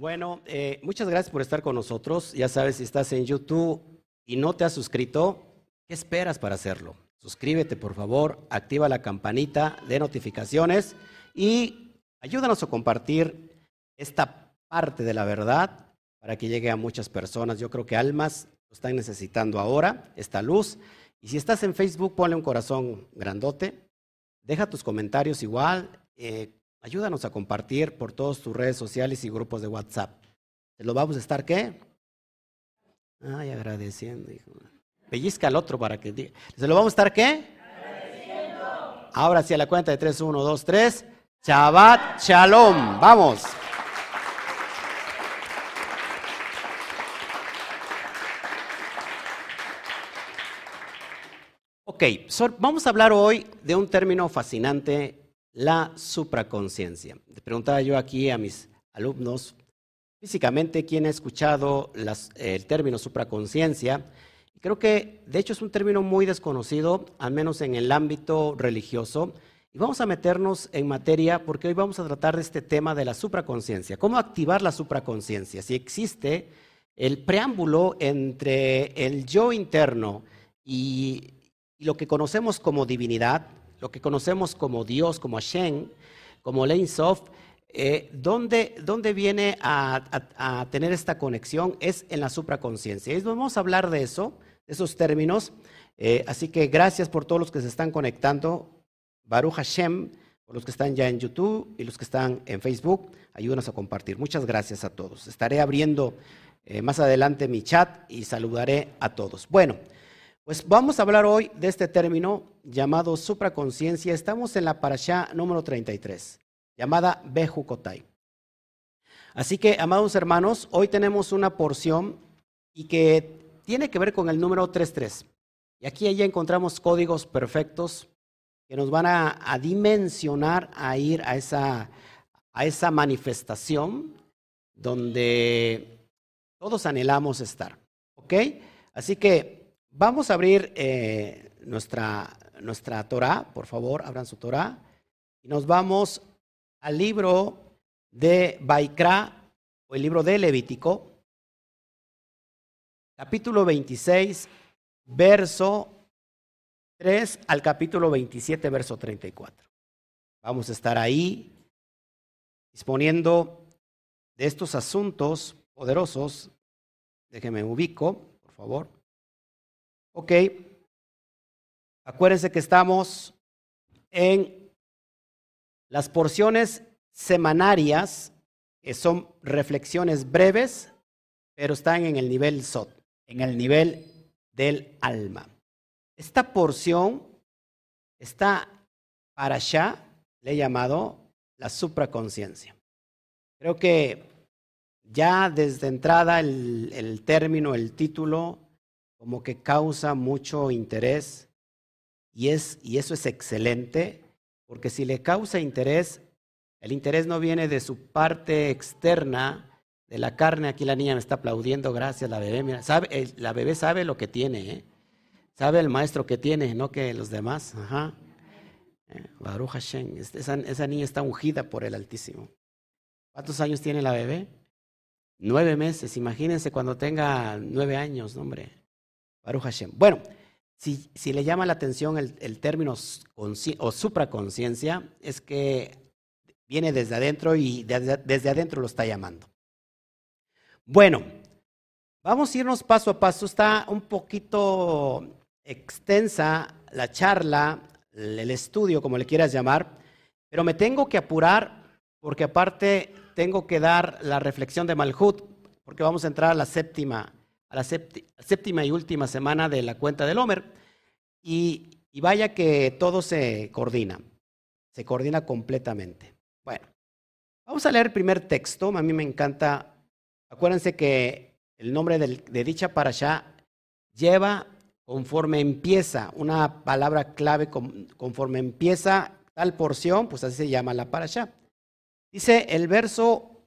Bueno, eh, muchas gracias por estar con nosotros. Ya sabes, si estás en YouTube y no te has suscrito, ¿qué esperas para hacerlo? Suscríbete, por favor, activa la campanita de notificaciones y ayúdanos a compartir esta parte de la verdad para que llegue a muchas personas. Yo creo que almas lo están necesitando ahora, esta luz. Y si estás en Facebook, ponle un corazón grandote. Deja tus comentarios igual. Eh, ayúdanos a compartir por todas tus redes sociales y grupos de WhatsApp. ¿Te lo vamos a estar qué? Ay, agradeciendo, hijo. Pellizca al otro para que diga. ¿Se lo vamos a estar qué? Agradeciendo. Ahora sí, a la cuenta de 3, 1, 2, 3. Shabbat Shalom. Vamos. Ok, vamos a hablar hoy de un término fascinante, la supraconciencia. Le preguntaba yo aquí a mis alumnos, físicamente, ¿quién ha escuchado el término supraconciencia? Creo que, de hecho, es un término muy desconocido, al menos en el ámbito religioso. Y vamos a meternos en materia porque hoy vamos a tratar de este tema de la supraconciencia. ¿Cómo activar la supraconciencia? Si existe el preámbulo entre el yo interno y y lo que conocemos como divinidad, lo que conocemos como Dios, como Hashem, como Lein Sof, eh, ¿dónde, viene a, tener esta conexión? Es en la supraconciencia. Y vamos a hablar de eso, de esos términos. Eh, así que gracias por todos los que se están conectando. Baruch Hashem, por los que están ya en YouTube y los que están en Facebook, ayúdanos a compartir. Muchas gracias a todos. Estaré abriendo eh, más adelante mi chat y saludaré a todos. Bueno. Pues vamos a hablar hoy de este término llamado supraconciencia. Estamos en la parashá número 33, llamada Bejukotai. Así que, amados hermanos, hoy tenemos una porción y que tiene que ver con el número 33. Y aquí ya encontramos códigos perfectos que nos van a, dimensionar a ir a esa, a esa manifestación donde todos anhelamos estar. ¿Ok? Así que Vamos a abrir eh, nuestra, nuestra Torah, por favor, abran su Torah, y nos vamos al libro de Baikra, o el libro de Levítico, capítulo 26, verso 3 al capítulo 27, verso 34. Vamos a estar ahí disponiendo de estos asuntos poderosos. Déjenme ubico, por favor. Ok. Acuérdense que estamos en las porciones semanarias, que son reflexiones breves, pero están en el nivel SOT, en el nivel del alma. Esta porción está para allá, le he llamado la supraconciencia. Creo que ya desde entrada el, el término, el título, como que causa mucho interés y, es, y eso es excelente, porque si le causa interés, el interés no viene de su parte externa, de la carne, aquí la niña me está aplaudiendo, gracias, la bebé, mira, sabe, la bebé sabe lo que tiene, ¿eh? sabe el maestro que tiene, no que los demás, ajá. Eh, Baruch Hashem, esa, esa niña está ungida por el Altísimo. ¿Cuántos años tiene la bebé? Nueve meses, imagínense cuando tenga nueve años, hombre. Baruch Hashem. Bueno, si, si, le llama la atención el, término o supraconciencia, es que viene desde adentro y desde adentro lo está llamando. Bueno, vamos a irnos paso a paso. Está un poquito extensa la charla, el estudio, como le quieras llamar, pero me tengo que apurar porque aparte tengo que dar la reflexión de Malhut, porque vamos a entrar a la séptima a la séptima y última semana de la cuenta del Homer. Y, vaya que todo se coordina, se coordina completamente. Bueno, vamos a leer el primer texto. A mí me encanta. Acuérdense que el nombre de dicha parasha lleva conforme empieza, una palabra clave conforme empieza tal porción, pues así se llama la parasha. Dice el verso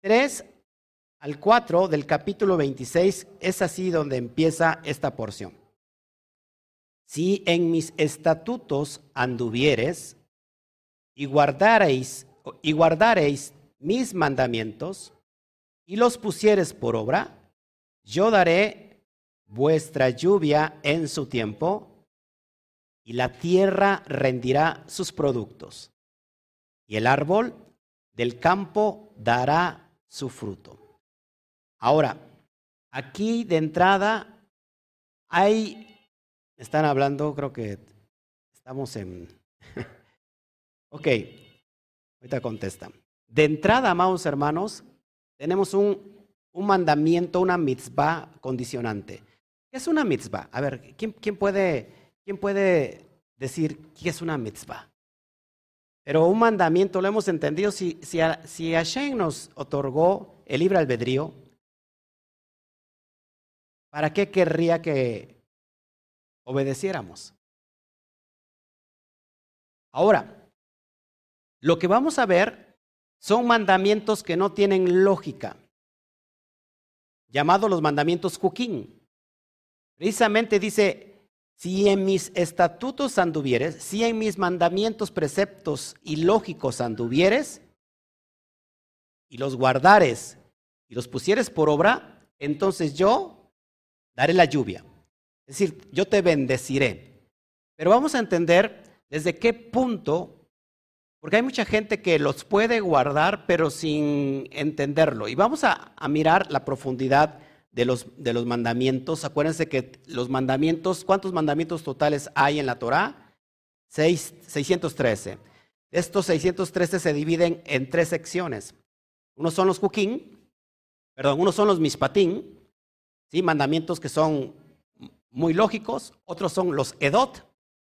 3 al 4 del capítulo 26 es así donde empieza esta porción. Si en mis estatutos anduvieres y guardareis, y guardareis mis mandamientos, y los pusieres por obra, yo daré vuestra lluvia en su tiempo, y la tierra rendirá sus productos, y el árbol del campo dará su fruto. Ahora, aquí de entrada hay, están hablando, creo que estamos en... ok, ahorita contestan. De entrada, amados hermanos, tenemos un, un mandamiento, una mitzvah condicionante. ¿Qué es una mitzvah? A ver, ¿quién, quién, puede, ¿quién puede decir qué es una mitzvah? Pero un mandamiento lo hemos entendido. Si, si, si Hashem nos otorgó el libre albedrío, ¿para qué querría que obedeciéramos? Ahora, lo que vamos a ver son mandamientos que no tienen lógica, llamados los mandamientos Juquín. Precisamente dice, si en mis estatutos anduvieres, si en mis mandamientos, preceptos y lógicos anduvieres, y los guardares y los pusieres por obra, entonces yo daré la lluvia. Es decir, yo te bendeciré. Pero vamos a entender desde qué punto, porque hay mucha gente que los puede guardar, pero sin entenderlo. Y vamos a, mirar la profundidad de los, mandamientos. Acuérdense que los mandamientos, ¿cuántos mandamientos totales hay en la Torah? 613. Estos 613 se dividen en tres secciones. Unos son los Juquín, perdón, unos son los Mishpatín, ¿sí? mandamientos que son muy lógicos. Otros son los Edot,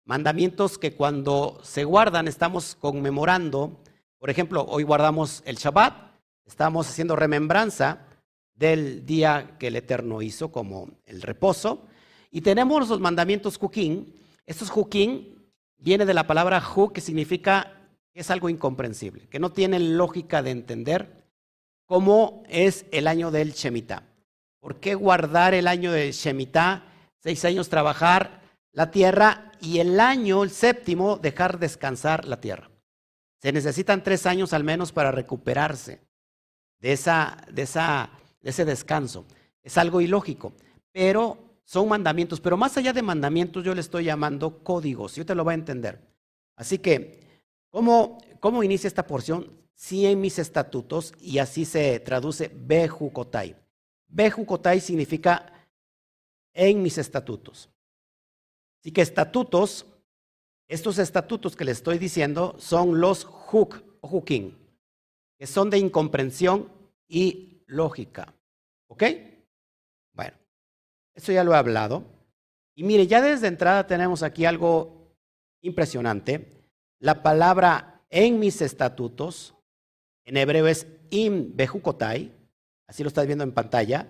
mandamientos que cuando se guardan estamos conmemorando. Por ejemplo, hoy guardamos el Shabbat, estamos haciendo remembranza del día que el Eterno hizo como el reposo. Y tenemos los mandamientos Juquín. Estos Juquín viene de la palabra Ju, que significa que es algo incomprensible, que no tiene lógica de entender cómo es el año del Shemitah. ¿Por qué guardar el año del Shemitah? Seis años trabajar la tierra y el año, el séptimo, dejar descansar la tierra. Se necesitan tres años al menos para recuperarse de esa, de esa de ese descanso. Es algo ilógico, pero son mandamientos. Pero más allá de mandamientos, yo le estoy llamando códigos. Yo te lo voy a entender. Así que, ¿cómo, cómo inicia esta porción? Sí en mis estatutos, y así se traduce Bejucotai. Bejucotai significa en mis estatutos. Así que estatutos, estos estatutos que le estoy diciendo son los juk o jukin, que son de incomprensión y lógica. ¿Ok? Bueno, eso ya lo he hablado. Y mire, ya desde entrada tenemos aquí algo impresionante. La palabra en mis estatutos, en hebreo es im bejukotai, así lo estás viendo en pantalla,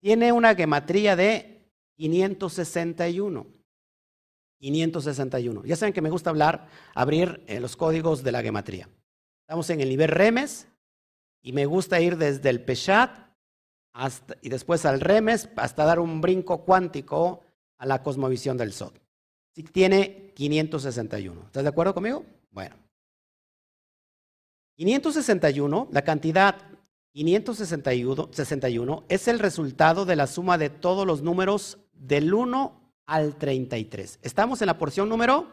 tiene una gematría de 561. 561. Ya saben que me gusta hablar, abrir eh, los códigos de la gematría. Estamos en el nivel remes, y me gusta ir desde el Peshat hasta, y después al Remes hasta dar un brinco cuántico a la cosmovisión del Sol. Sí, tiene 561. ¿Estás de acuerdo conmigo? Bueno. 561, la cantidad 561 es el resultado de la suma de todos los números del 1 al 33. Estamos en la porción número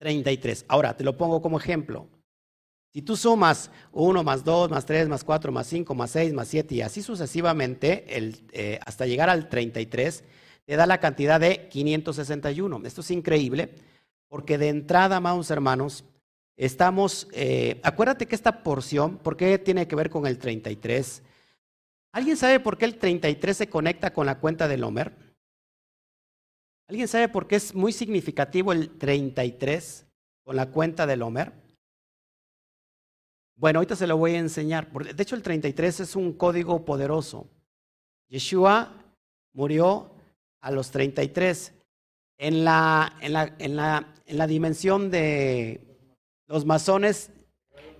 33. Ahora, te lo pongo como ejemplo. Si tú sumas 1 más 2 más 3 más 4 más 5 más 6 más 7 y así sucesivamente eh, hasta llegar al 33, te da la cantidad de 561. Esto es increíble porque de entrada, amados hermanos, estamos, eh, acuérdate que esta porción, ¿por qué tiene que ver con el 33? ¿Alguien sabe por qué el 33 se conecta con la cuenta del Homer? ¿Alguien sabe por qué es muy significativo el 33 con la cuenta del Homer? Bueno, ahorita se lo voy a enseñar. De hecho, el 33 es un código poderoso. Yeshua murió a los 33. En la, en la, en la, en la dimensión de los masones,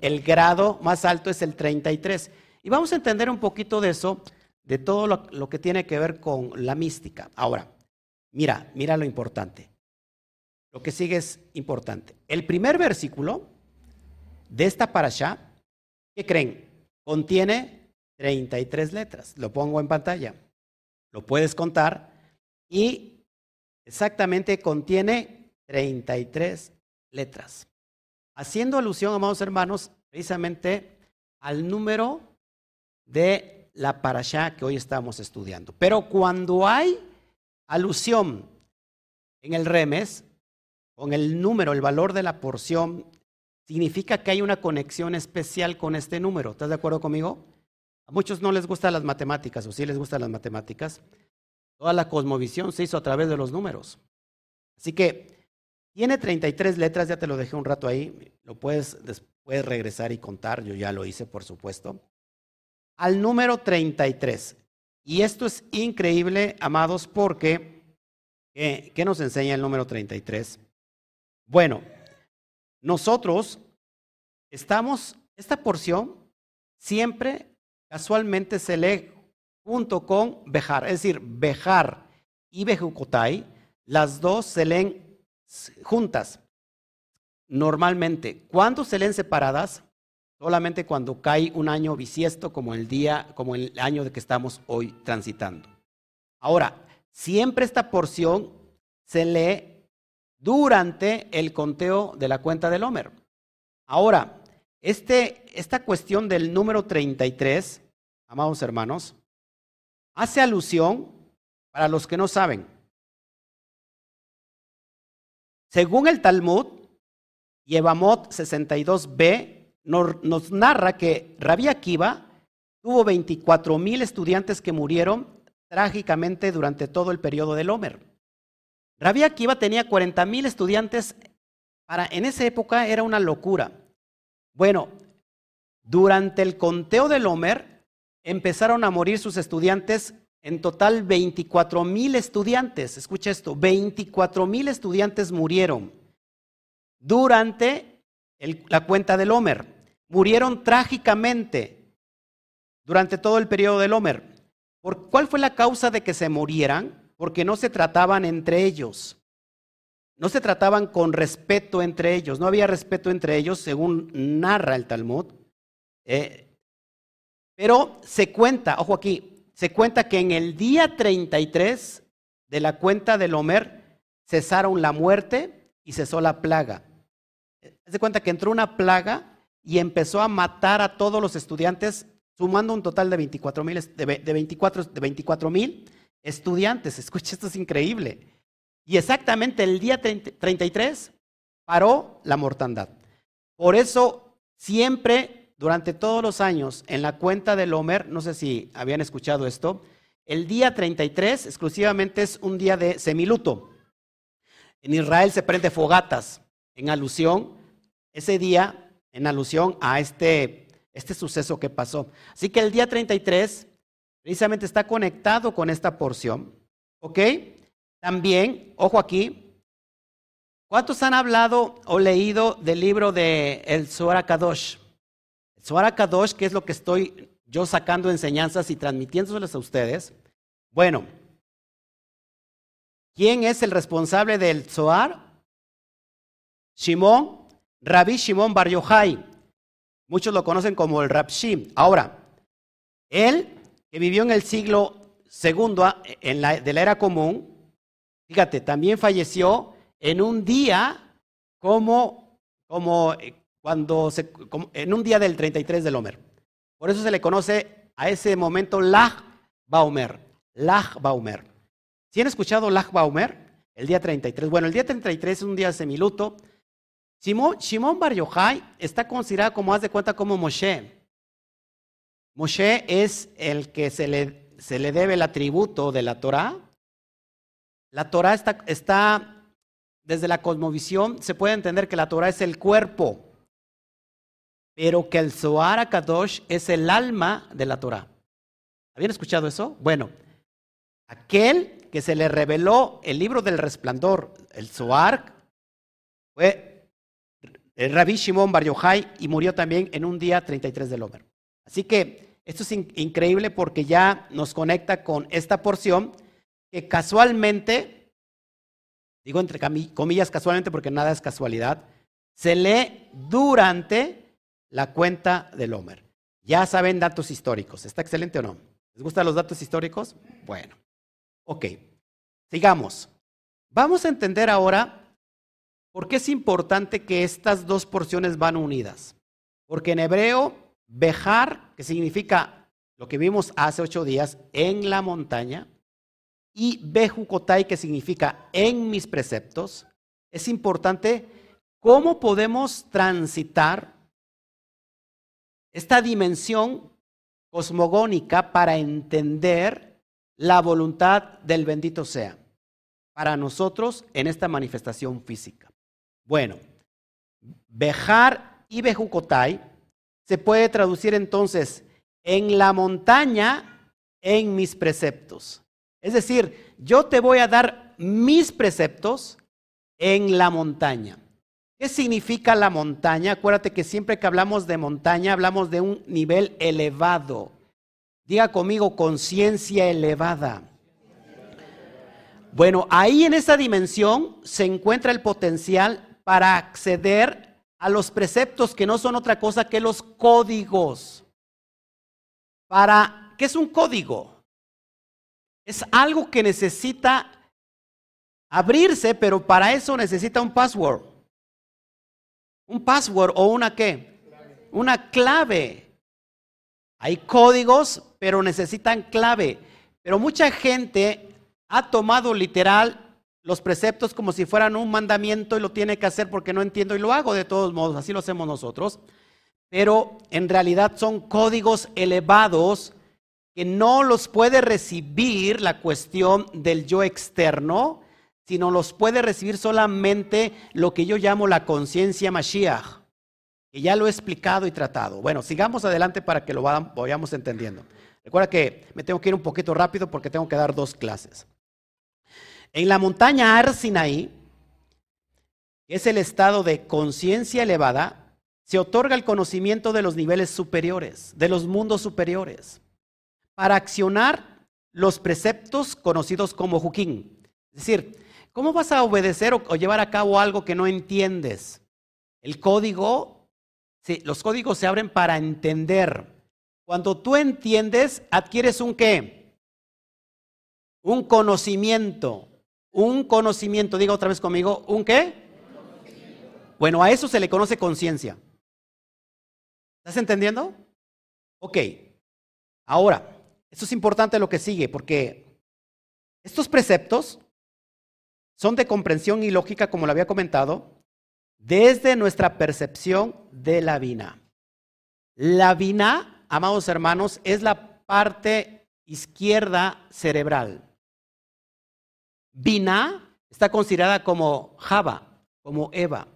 el grado más alto es el 33. Y vamos a entender un poquito de eso, de todo lo, lo que tiene que ver con la mística. Ahora, mira, mira lo importante. Lo que sigue es importante. El primer versículo de esta parasha ¿Qué creen? Contiene 33 letras. Lo pongo en pantalla. Lo puedes contar y exactamente contiene 33 letras. Haciendo alusión, amados hermanos, precisamente al número de la parashá que hoy estamos estudiando. Pero cuando hay alusión en el remes, con el número, el valor de la porción, significa que hay una conexión especial con este número. ¿Estás de acuerdo conmigo? A muchos no les gustan las matemáticas, o sí les gustan las matemáticas. Toda la cosmovisión se hizo a través de los números. Así que tiene 33 letras, ya te lo dejé un rato ahí, lo puedes después regresar y contar, yo ya lo hice, por supuesto. Al número 33. Y esto es increíble, amados, porque ¿qué, nos enseña el número 33? Bueno, nosotros estamos, esta porción siempre casualmente se lee junto con Bejar, es decir, Bejar y Bejucotai, las dos se leen juntas. Normalmente, ¿cuándo se leen separadas? Solamente cuando cae un año bisiesto como el día, como el año de que estamos hoy transitando. Ahora, siempre esta porción se lee durante el conteo de la cuenta del Homer. Ahora, este, esta cuestión del número 33, amados hermanos, hace alusión, para los que no saben, según el Talmud, Yevamot 62b nos, narra que Rabbi Akiva tuvo 24 mil estudiantes que murieron trágicamente durante todo el periodo del Homer. Rabbi Akiva tenía 40 mil estudiantes, para, en esa época era una locura. Bueno, durante el conteo del Homer empezaron a morir sus estudiantes, en total 24 mil estudiantes, escucha esto, 24 mil estudiantes murieron durante la cuenta del Homer. Murieron trágicamente durante todo el periodo del Homer. ¿Por cuál fue la causa de que se murieran? Porque no se trataban entre ellos. No se trataban con respeto entre ellos, no había respeto entre ellos, según narra el Talmud. Eh, pero se cuenta, ojo aquí, se cuenta que en el día 33 de la cuenta del Homer cesaron la muerte y cesó la plaga. Se cuenta que entró una plaga y empezó a matar a todos los estudiantes, sumando un total de 24 mil de, de 24 mil estudiantes. Escucha, esto es increíble. Y exactamente el día 33 paró la mortandad. Por eso siempre, durante todos los años, en la cuenta del Homer, no sé si habían escuchado esto, el día 33 exclusivamente es un día de semiluto. En Israel se prende fogatas en alusión, ese día, en alusión a este, este suceso que pasó. Así que el día 33 precisamente está conectado con esta porción. ¿Ok? También, ojo aquí, ¿cuántos han hablado o leído del libro de El Zohar Kadosh? Zohar Kadosh, que es lo que estoy yo sacando enseñanzas y transmitiéndoselas a ustedes. Bueno, ¿quién es el responsable del Zohar? Shimon, Rabbi Shimon Bar Yochai. Muchos lo conocen como el Rabshim. Ahora, él, que vivió en el siglo segundo en la, de la era común, Fíjate, también falleció en un día como, como eh, cuando en un día del 33 del Homer. Por eso se le conoce a ese momento Lag Baumer. Lag Baumer. ¿Sí han escuchado Lag Baumer? El día 33. Bueno, el día 33 es un día semiluto. Shimon, Bar Yochai está considerado como, haz de cuenta, como Moshe. Moshe es el que se le, se le debe el atributo de la Torah la Torah está, desde la cosmovisión, se puede entender que la Torah es el cuerpo, pero que el Zohar Kadosh es el alma de la Torah. ¿Habían escuchado eso? Bueno, aquel que se le reveló el libro del resplandor, el Zohar, fue el Rabbi Shimon Bar Yochai y murió también en un día 33 del Omer. Así que esto es increíble porque ya nos conecta con esta porción que casualmente, digo entre comillas casualmente porque nada es casualidad, se lee durante la cuenta del Homer. Ya saben datos históricos. ¿Está excelente o no? ¿Les gustan los datos históricos? Bueno, ok. Sigamos. Vamos a entender ahora por qué es importante que estas dos porciones van unidas. Porque en hebreo, bejar, que significa lo que vimos hace ocho días, en la montaña, y bejukotai, que significa en mis preceptos, es importante cómo podemos transitar esta dimensión cosmogónica para entender la voluntad del bendito sea para nosotros en esta manifestación física. Bueno, Bejar y Bejucotai se puede traducir entonces en la montaña, en mis preceptos. Es decir, yo te voy a dar mis preceptos en la montaña. ¿Qué significa la montaña? Acuérdate que siempre que hablamos de montaña hablamos de un nivel elevado. Diga conmigo, conciencia elevada. Bueno, ahí en esa dimensión se encuentra el potencial para acceder a los preceptos que no son otra cosa que los códigos. Para, ¿qué es un código? Es algo que necesita abrirse, pero para eso necesita un password. Un password o una qué? Una clave. Hay códigos, pero necesitan clave. Pero mucha gente ha tomado literal los preceptos como si fueran un mandamiento y lo tiene que hacer porque no entiendo y lo hago de todos modos, así lo hacemos nosotros. Pero en realidad son códigos elevados que no los puede recibir la cuestión del yo externo, sino los puede recibir solamente lo que yo llamo la conciencia Mashiach, que ya lo he explicado y tratado. Bueno, sigamos adelante para que lo vayamos entendiendo. Recuerda que me tengo que ir un poquito rápido porque tengo que dar dos clases. En la montaña Arsinaí, que es el estado de conciencia elevada, se otorga el conocimiento de los niveles superiores, de los mundos superiores, para accionar los preceptos conocidos como Juquín. Es decir, ¿Cómo vas a obedecer o, llevar a cabo algo que no entiendes? El código, sí, los códigos se abren para entender. Cuando tú entiendes, adquieres un qué? Un conocimiento. Un conocimiento, diga otra vez conmigo, ¿un qué? Bueno, a eso se le conoce conciencia. ¿Estás entendiendo? Ok. Ahora, esto es importante lo que sigue, porque estos preceptos son de comprensión y lógica, como lo había comentado, desde nuestra percepción de la vina. La vina, amados hermanos, es la parte izquierda cerebral. Vina está considerada como Java, como Eva.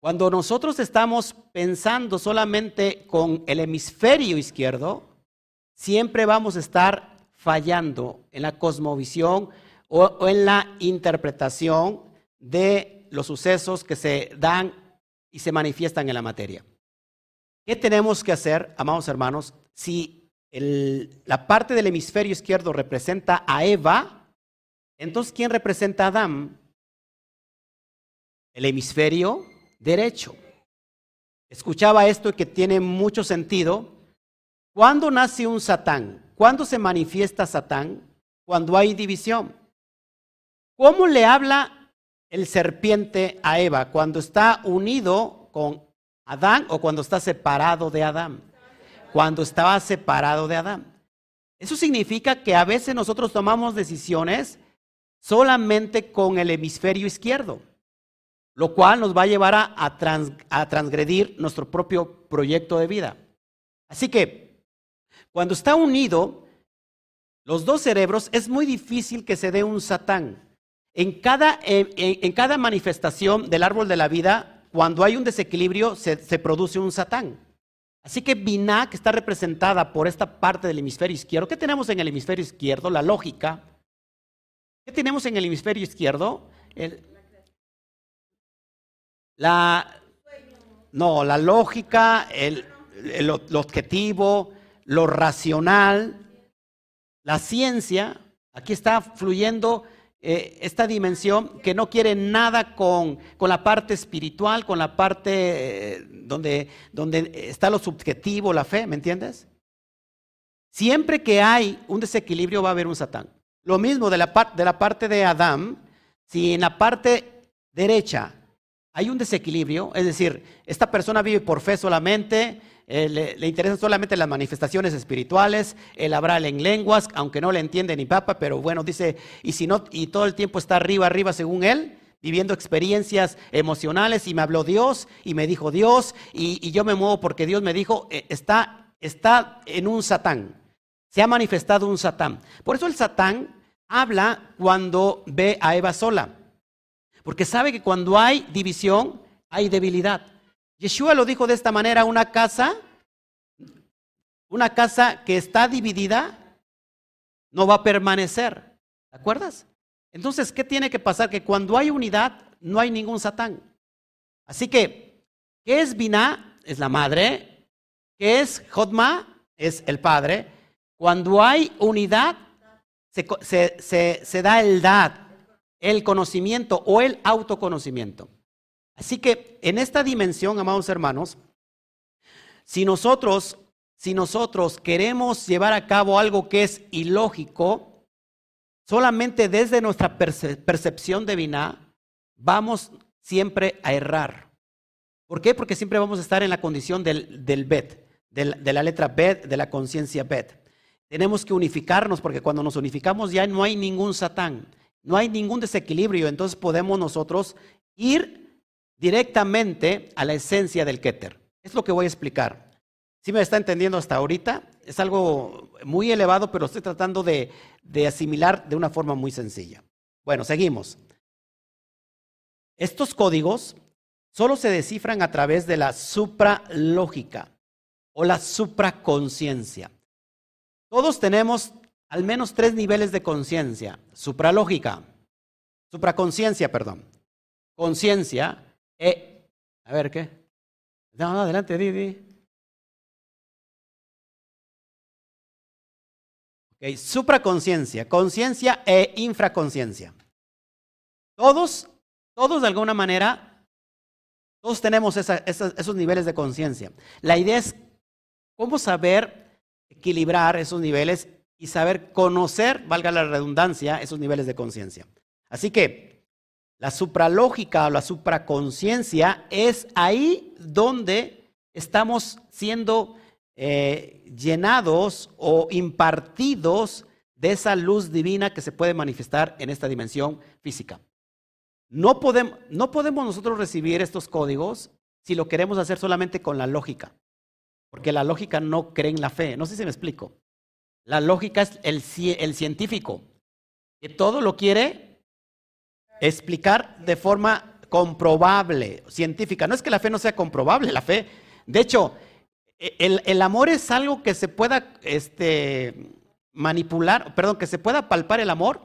Cuando nosotros estamos pensando solamente con el hemisferio izquierdo, siempre vamos a estar fallando en la cosmovisión, o, en la interpretación de los sucesos que se dan y se manifiestan en la materia. ¿Qué tenemos que hacer, amados hermanos, si la parte del hemisferio izquierdo representa a Eva? Entonces, ¿quién representa a Adán? El hemisferio derecho. Escuchaba esto que tiene mucho sentido. ¿Cuándo nace un Satán? ¿Cuándo se manifiesta Satán? Cuando hay división. ¿Cómo le habla el serpiente a Eva cuando está unido con Adán o cuando está separado de Adán? Cuando estaba separado de Adán. Eso significa que a veces nosotros tomamos decisiones solamente con el hemisferio izquierdo, lo cual nos va a llevar a, transgredir nuestro propio proyecto de vida. Así que, cuando está unido los dos cerebros, es muy difícil que se dé un satán. En cada, en, cada manifestación del árbol de la vida, cuando hay un desequilibrio, se, produce un satán. Así que Binah, que está representada por esta parte del hemisferio izquierdo, ¿qué tenemos en el hemisferio izquierdo? La lógica. ¿Qué tenemos en el hemisferio izquierdo? la, no, la lógica, el, el, objetivo, lo racional, la ciencia. Aquí está fluyendo eh, esta dimensión que no quiere nada con, con la parte espiritual, con la parte eh, donde, donde está lo subjetivo, la fe, ¿me entiendes? Siempre que hay un desequilibrio va a haber un Satán. Lo mismo de la, de la parte de Adán, si en la parte derecha hay un desequilibrio, es decir, esta persona vive por fe solamente, eh, le, interesan solamente las manifestaciones espirituales, él habla en lenguas, aunque no le entiende ni papa, pero bueno, dice, y si no, y todo el tiempo está arriba, arriba según él, viviendo experiencias emocionales, y me habló Dios, y me dijo Dios, y, y yo me muevo porque Dios me dijo, eh, está, está en un satán, se ha manifestado un satán. Por eso el satán habla cuando ve a Eva sola, porque sabe que cuando hay división, hay debilidad. Yeshua lo dijo de esta manera, una casa, una casa que está dividida no va a permanecer. ¿Te acuerdas? Entonces, ¿qué tiene que pasar? Que cuando hay unidad, no hay ningún satán. Así que, ¿qué es Binah? Es la madre. ¿Qué es Jodma? Es el padre. Cuando hay unidad, se, se da el dad, el conocimiento o el autoconocimiento. Así que en esta dimensión, amados hermanos, si nosotros, si nosotros queremos llevar a cabo algo que es ilógico, solamente desde nuestra percepción divina, vamos siempre a errar. ¿Por qué? Porque siempre vamos a estar en la condición del, del bet, de la letra bet, de la conciencia bet. Tenemos que unificarnos porque cuando nos unificamos ya no hay ningún satán, no hay ningún desequilibrio, entonces podemos nosotros ir directamente a la esencia del Keter. Es lo que voy a explicar. Si me está entendiendo hasta ahorita, es algo muy elevado, pero estoy tratando de, de asimilar de una forma muy sencilla. Bueno, seguimos. Estos códigos solo se descifran a través de la supralógica o la supraconciencia. Todos tenemos al menos tres niveles de conciencia. Supralógica, supraconciencia, perdón. Conciencia, eh, a ver, ¿qué? No, adelante, Didi. Ok, supraconciencia, conciencia e infraconciencia. Todos, todos de alguna manera, todos tenemos esos niveles de conciencia. La idea es cómo saber equilibrar esos niveles y saber conocer, valga la redundancia, esos niveles de conciencia. Así que la supralógica o la supraconciencia es ahí donde estamos siendo eh, llenados o impartidos de esa luz divina que se puede manifestar en esta dimensión física. No podemos, no podemos nosotros recibir estos códigos si lo queremos hacer solamente con la lógica, porque la lógica no cree en la fe. No sé si me explico. La lógica es el, el científico, que todo lo quiere explicar de forma comprobable, científica. No es que la fe no sea comprobable, la fe. De hecho, el, el amor es algo que se pueda este, manipular, perdón, que se pueda palpar el amor.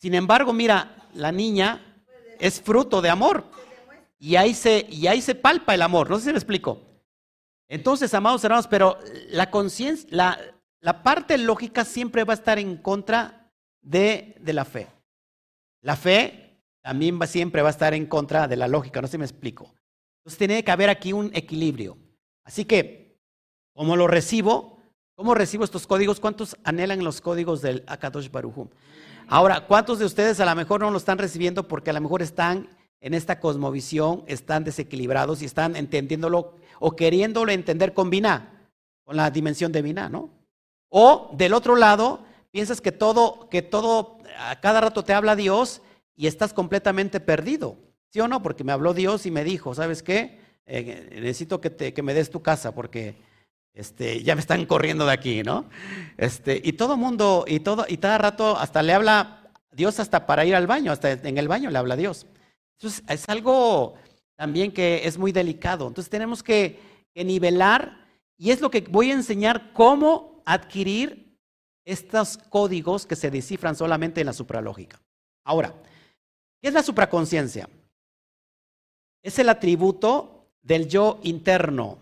Sin embargo, mira, la niña es fruto de amor. Y ahí se, y ahí se palpa el amor. No sé si me explico. Entonces, amados hermanos, pero la conciencia, la, la parte lógica siempre va a estar en contra de, de la fe. La fe también va, siempre va a estar en contra de la lógica, no sé si me explico. Entonces tiene que haber aquí un equilibrio. Así que, ¿cómo lo recibo? ¿Cómo recibo estos códigos? ¿Cuántos anhelan los códigos del Akadosh Baruj Ahora, ¿cuántos de ustedes a lo mejor no lo están recibiendo porque a lo mejor están en esta cosmovisión, están desequilibrados y están entendiéndolo o queriéndolo entender con Binah, con la dimensión de Binah, ¿no? O del otro lado, piensas que todo, que todo a cada rato te habla Dios y estás completamente perdido. ¿Sí o no? Porque me habló Dios y me dijo, ¿sabes qué? Eh, necesito que, te, que, me des tu casa porque este, ya me están corriendo de aquí, ¿no? Este, y todo mundo, y todo, y cada rato hasta le habla Dios hasta para ir al baño, hasta en el baño le habla Dios. Entonces, es algo también que es muy delicado. Entonces tenemos que, que nivelar y es lo que voy a enseñar cómo adquirir estos códigos que se descifran solamente en la supralógica. Ahora, ¿qué es la supraconciencia? Es el atributo del yo interno,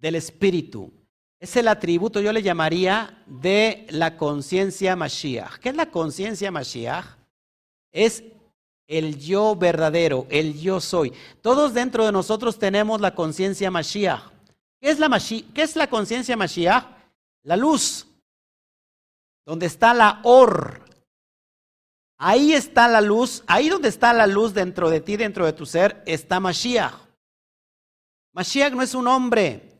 del espíritu. Es el atributo, yo le llamaría, de la conciencia Mashiach. ¿Qué es la conciencia Mashiach? Es el yo verdadero, el yo soy. Todos dentro de nosotros tenemos la conciencia Mashiach. ¿Qué es la, ¿Qué es la conciencia Mashiach? La luz. Donde está la or. Ahí está la luz. Ahí donde está la luz dentro de ti, dentro de tu ser, está Mashiach. Mashiach no es un hombre.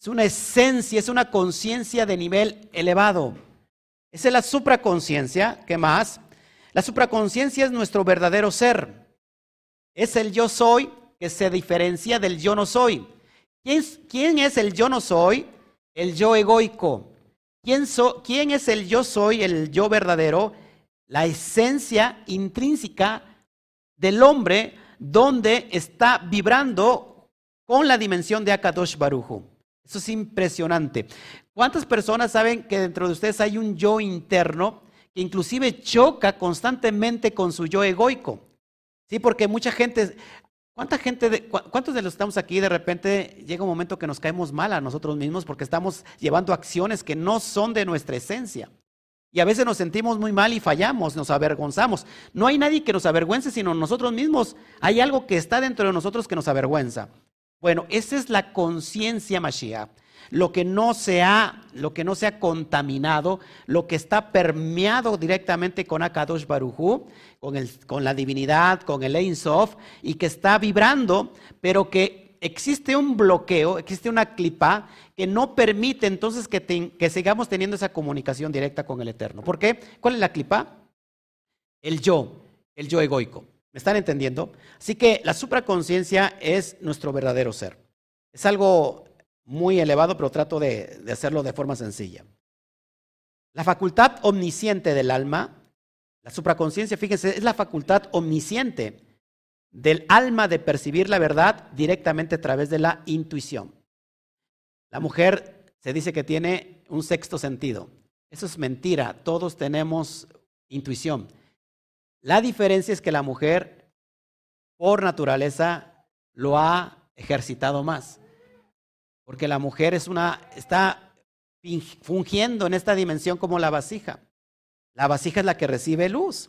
Es una esencia, es una conciencia de nivel elevado. Esa es la supraconciencia. ¿Qué más? La supraconciencia es nuestro verdadero ser. Es el yo soy que se diferencia del yo no soy. ¿Quién, quién es el yo no soy? El yo egoico. ¿Quién, ¿Quién es el yo soy, el yo verdadero? La esencia intrínseca del hombre donde está vibrando con la dimensión de Akadosh Baruju. Eso es impresionante. ¿Cuántas personas saben que dentro de ustedes hay un yo interno que inclusive choca constantemente con su yo egoico? Sí, porque mucha gente, ¿cuánta gente, de, cuántos de los que estamos aquí de repente llega un momento que nos caemos mal a nosotros mismos porque estamos llevando acciones que no son de nuestra esencia? Y a veces nos sentimos muy mal y fallamos, nos avergonzamos. No hay nadie que nos avergüence, sino nosotros mismos. Hay algo que está dentro de nosotros que nos avergüenza. Bueno, esa es la conciencia Mashiach. Lo que no se ha, lo que no se ha contaminado, lo que está permeado directamente con Akadosh Barujú, con, con la divinidad, con el Ein Sof, y que está vibrando, pero que existe un bloqueo, existe una clipa que no permite entonces que, que sigamos teniendo esa comunicación directa con el Eterno. ¿Por qué? ¿Cuál es la clipa? El yo, el yo egoico. ¿Me están entendiendo? Así que la supraconciencia es nuestro verdadero ser. Es algo muy elevado, pero trato de, hacerlo de forma sencilla. La facultad omnisciente del alma, la supraconciencia, fíjense, es la facultad omnisciente del alma de percibir la verdad directamente a través de la intuición. La mujer se dice que tiene un sexto sentido. Eso es mentira, todos tenemos intuición. La diferencia es que la mujer, por naturaleza, lo ha ejercitado más. Porque la mujer es una, está fungiendo en esta dimensión como la vasija. La vasija es la que recibe luz.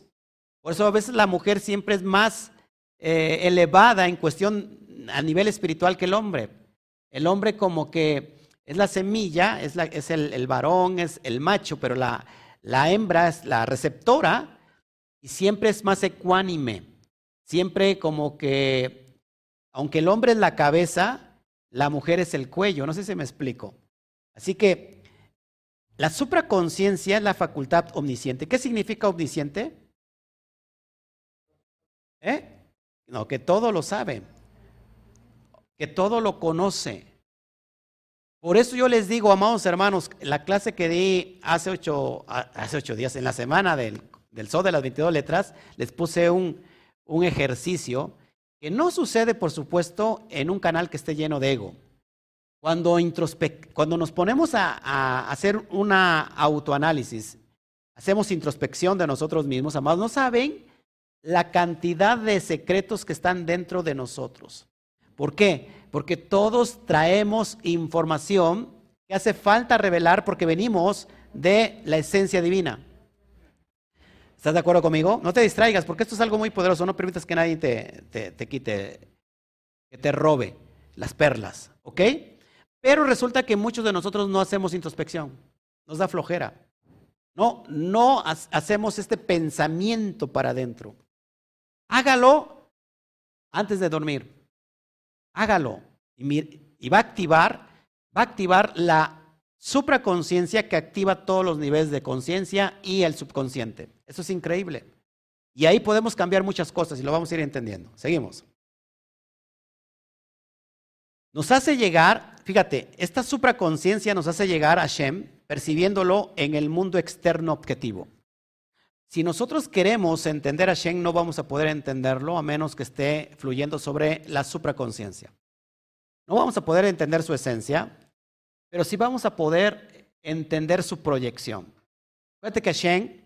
Por eso a veces la mujer siempre es más eh, elevada en cuestión a nivel espiritual que el hombre. El hombre como que es la semilla, es, el, varón, es el macho, pero la, la hembra es la receptora y siempre es más ecuánime. Siempre como que, aunque el hombre es la cabeza, la mujer es el cuello. No sé si me explico. Así que la supraconciencia es la facultad omnisciente. ¿Qué significa omnisciente? ¿Eh? No, que todo lo sabe, que todo lo conoce. Por eso yo les digo, amados hermanos, la clase que di hace ocho, hace ocho días, en la semana del del Sol de las 22 letras, les puse un, un ejercicio que no sucede, por supuesto, en un canal que esté lleno de ego. Cuando, cuando nos ponemos a, a, hacer una autoanálisis, hacemos introspección de nosotros mismos, amados, no saben la cantidad de secretos que están dentro de nosotros. ¿Por qué? Porque todos traemos información que hace falta revelar porque venimos de la esencia divina. ¿Estás de acuerdo conmigo? No te distraigas porque esto es algo muy poderoso. No permitas que nadie te, te, quite, que te robe las perlas. ¿Ok? Pero resulta que muchos de nosotros no hacemos introspección. Nos da flojera. No, no hacemos este pensamiento para adentro. Hágalo antes de dormir. Hágalo. Y va a activar, va a activar la supraconciencia que activa todos los niveles de conciencia y el subconsciente. Eso es increíble. Y ahí podemos cambiar muchas cosas y lo vamos a ir entendiendo. Seguimos. Nos hace llegar, fíjate, esta supraconciencia nos hace llegar a Shem percibiéndolo en el mundo externo objetivo. Si nosotros queremos entender a Shem, no vamos a poder entenderlo a menos que esté fluyendo sobre la supraconciencia. No vamos a poder entender su esencia, pero sí vamos a poder entender su proyección. Fíjate que Hashem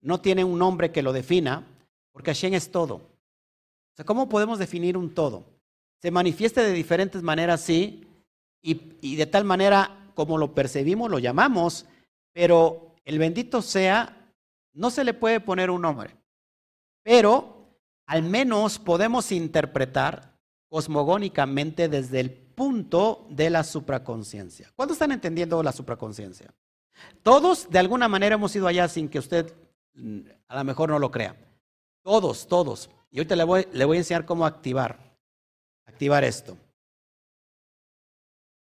no tiene un nombre que lo defina, porque Hashem es todo. O sea, ¿cómo podemos definir un todo? Se manifiesta de diferentes maneras, sí, y, y de tal manera como lo percibimos, lo llamamos, pero el bendito sea, no se le puede poner un nombre. Pero al menos podemos interpretar cosmogónicamente desde el punto de la supraconciencia. ¿Cuándo están entendiendo la supraconciencia? Todos de alguna manera hemos ido allá sin que usted mm, a lo mejor no lo crea. Todos, todos. Y ahorita le voy, le voy a enseñar cómo activar, activar esto.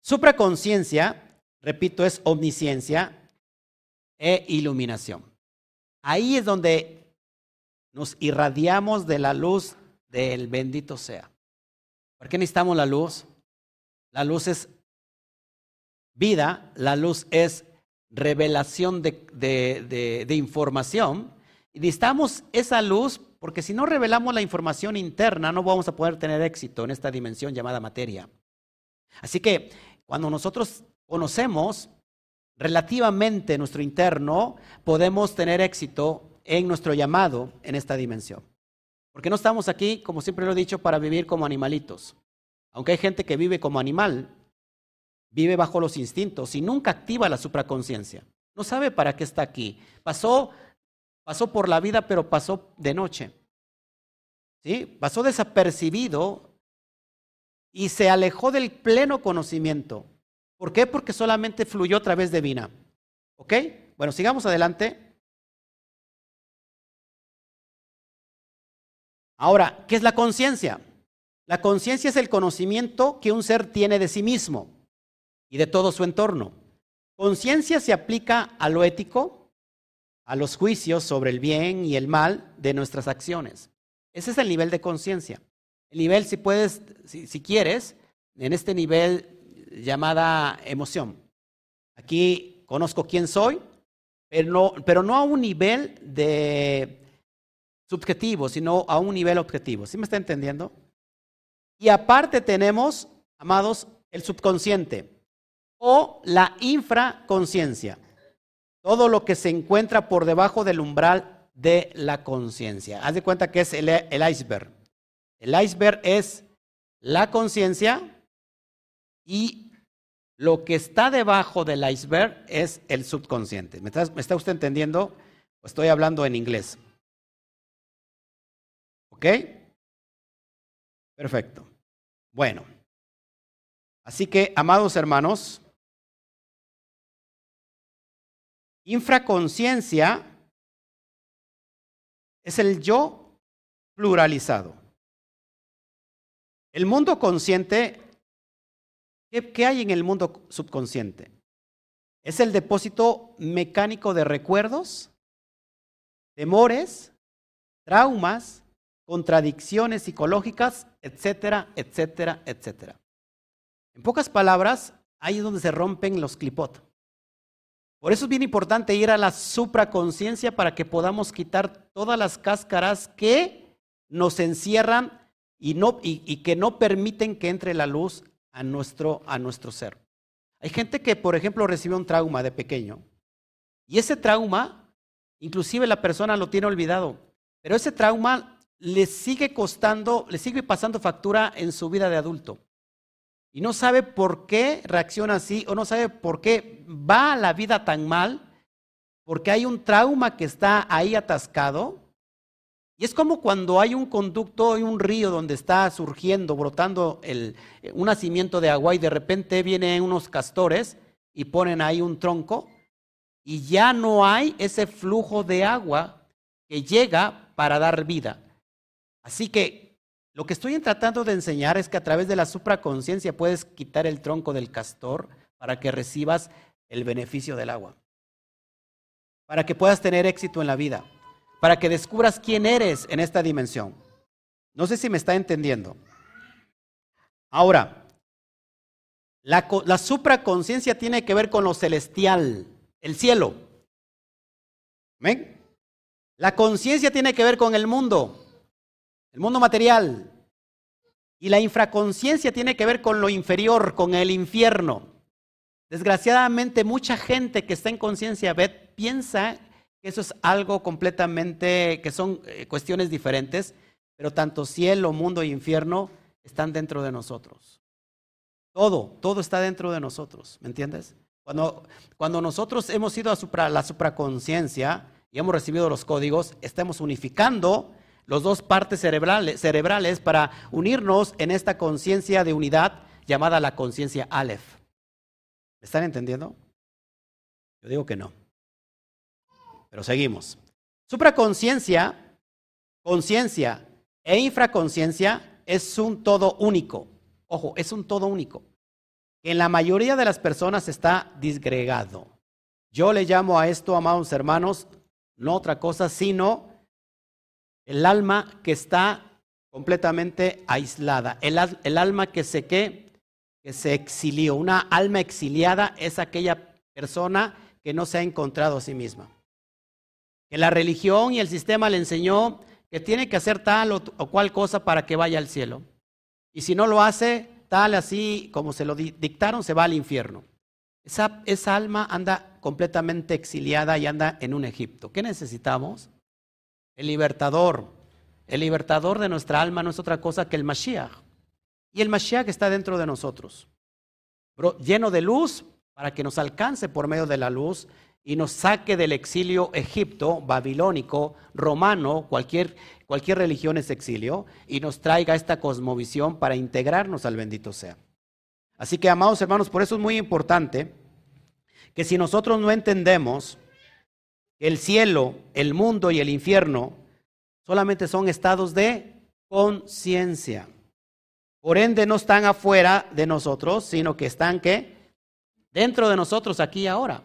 Supraconciencia, repito, es omnisciencia e iluminación. Ahí es donde nos irradiamos de la luz del bendito sea. ¿Por qué necesitamos la luz? La luz es vida, la luz es revelación de, información. Y necesitamos esa luz porque si no revelamos la información interna no vamos a poder tener éxito en esta dimensión llamada materia. Así que cuando nosotros conocemos relativamente nuestro interno, podemos tener éxito en nuestro llamado en esta dimensión. Porque no estamos aquí, como siempre lo he dicho, para vivir como animalitos. Aunque hay gente que vive como animal, vive bajo los instintos y nunca activa la supraconciencia. No sabe para qué está aquí. Pasó, pasó por la vida, pero pasó de noche. ¿Sí? Pasó desapercibido y se alejó del pleno conocimiento. ¿Por qué? Porque solamente fluyó a través de Vina. ¿Ok? Bueno, sigamos adelante. Ahora, ¿qué es la conciencia? La conciencia es el conocimiento que un ser tiene de sí mismo y de todo su entorno. Conciencia se aplica a lo ético, a los juicios sobre el bien y el mal de nuestras acciones. Ese es el nivel de conciencia. El nivel, si puedes, si, quieres, en este nivel llamada emoción. Aquí conozco quién soy, pero no, pero no a un nivel de subjetivo, sino a un nivel objetivo. ¿Sí me está entendiendo? Y aparte tenemos, amados, el subconsciente o la infraconciencia. Todo lo que se encuentra por debajo del umbral de la conciencia. Haz de cuenta que es el, iceberg. El iceberg es la conciencia y lo que está debajo del iceberg es el subconsciente. ¿Me está, usted entendiendo? estoy hablando en inglés. ¿Ok? Perfecto. Bueno. Así que, amados hermanos, infraconciencia es el yo pluralizado. El mundo consciente, ¿qué, hay en el mundo subconsciente? Es el depósito mecánico de recuerdos, temores, traumas, contradicciones psicológicas, etcétera, etcétera, etcétera. En pocas palabras, ahí es donde se rompen los clipot. Por eso es bien importante ir a la supraconciencia para que podamos quitar todas las cáscaras que nos encierran y, no, y, que no permiten que entre la luz a nuestro, a nuestro ser. Hay gente que, por ejemplo, recibe un trauma de pequeño y ese trauma, inclusive la persona lo tiene olvidado, pero ese trauma le sigue costando, le sigue pasando factura en su vida de adulto. Y no sabe por qué reacciona así o no sabe por qué va la vida tan mal, porque hay un trauma que está ahí atascado y es como cuando hay un conducto y un río donde está surgiendo, brotando el, un nacimiento de agua y de repente vienen unos castores y ponen ahí un tronco y ya no hay ese flujo de agua que llega para dar vida. Así que lo que estoy tratando de enseñar es que a través de la supraconciencia puedes quitar el tronco del castor para que recibas el beneficio del agua, para que puedas tener éxito en la vida para que descubras quién eres en esta dimensión. No sé si me está entendiendo. Ahora, la, la supraconciencia tiene que ver con lo celestial, el cielo. ¿Ven? La conciencia tiene que ver con el mundo, el mundo material. Y la infraconciencia tiene que ver con lo inferior, con el infierno. Desgraciadamente, mucha gente que está en conciencia piensa eso es algo completamente, que son eh, cuestiones diferentes, pero tanto cielo, mundo e infierno están dentro de nosotros. Todo, todo está dentro de nosotros, ¿me entiendes? Cuando, cuando nosotros hemos ido a la supraconciencia y hemos recibido los códigos, estamos unificando las dos partes cerebrales, cerebrales para unirnos en esta conciencia de unidad llamada la conciencia Aleph. ¿Me están entendiendo? Yo digo que no. Pero seguimos. Supraconciencia, conciencia e infraconciencia es un todo único. Ojo, es un todo único. En la mayoría de las personas está disgregado. Yo le llamo a esto, amados hermanos, no otra cosa, sino el alma que está completamente aislada. El, alma que se, que se exilió. Una alma exiliada es aquella persona que no se ha encontrado a sí misma. Que la religión y el sistema le enseñó que tiene que hacer tal o, cual cosa para que vaya al cielo. Y si no lo hace tal así como se lo dictaron, se va al infierno. Esa, esa alma anda completamente exiliada y anda en un Egipto. ¿Qué necesitamos? El libertador. El libertador de nuestra alma no es otra cosa que el Mashiach. Y el Mashiach está dentro de nosotros, lleno de luz para que nos alcance por medio de la luz y nos saque del exilio egipto, babilónico, romano, cualquier, cualquier religión es exilio, y nos traiga esta cosmovisión para integrarnos al bendito sea. Así que, amados hermanos, por eso es muy importante que si nosotros no entendemos el cielo, el mundo y el infierno solamente son estados de conciencia. Por ende, no están afuera de nosotros, sino que están dentro de nosotros, aquí y ahora.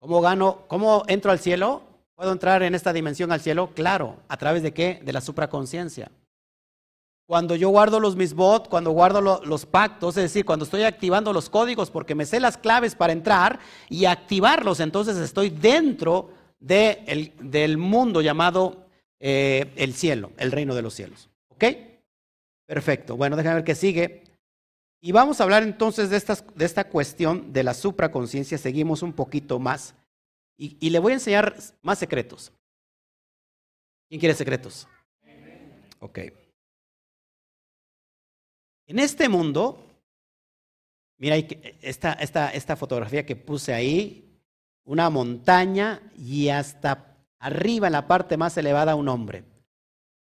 ¿Cómo gano? ¿Cómo entro al cielo? ¿Puedo entrar en esta dimensión al cielo? Claro. ¿A través de qué? De la supraconciencia. Cuando yo guardo los misbot, cuando guardo los pactos, es decir, cuando estoy activando los códigos porque me sé las claves para entrar y activarlos, entonces estoy dentro del mundo llamado eh, el cielo, el reino de los cielos. ¿Ok? Perfecto. Bueno, déjame ver qué sigue. Y vamos a hablar entonces de, de esta cuestión de la supraconciencia. Seguimos un poquito más. Y, y, le voy a enseñar más secretos. ¿Quién quiere secretos? Ok. En este mundo, mira esta, esta, esta fotografía que puse ahí, una montaña y hasta arriba en la parte más elevada un hombre.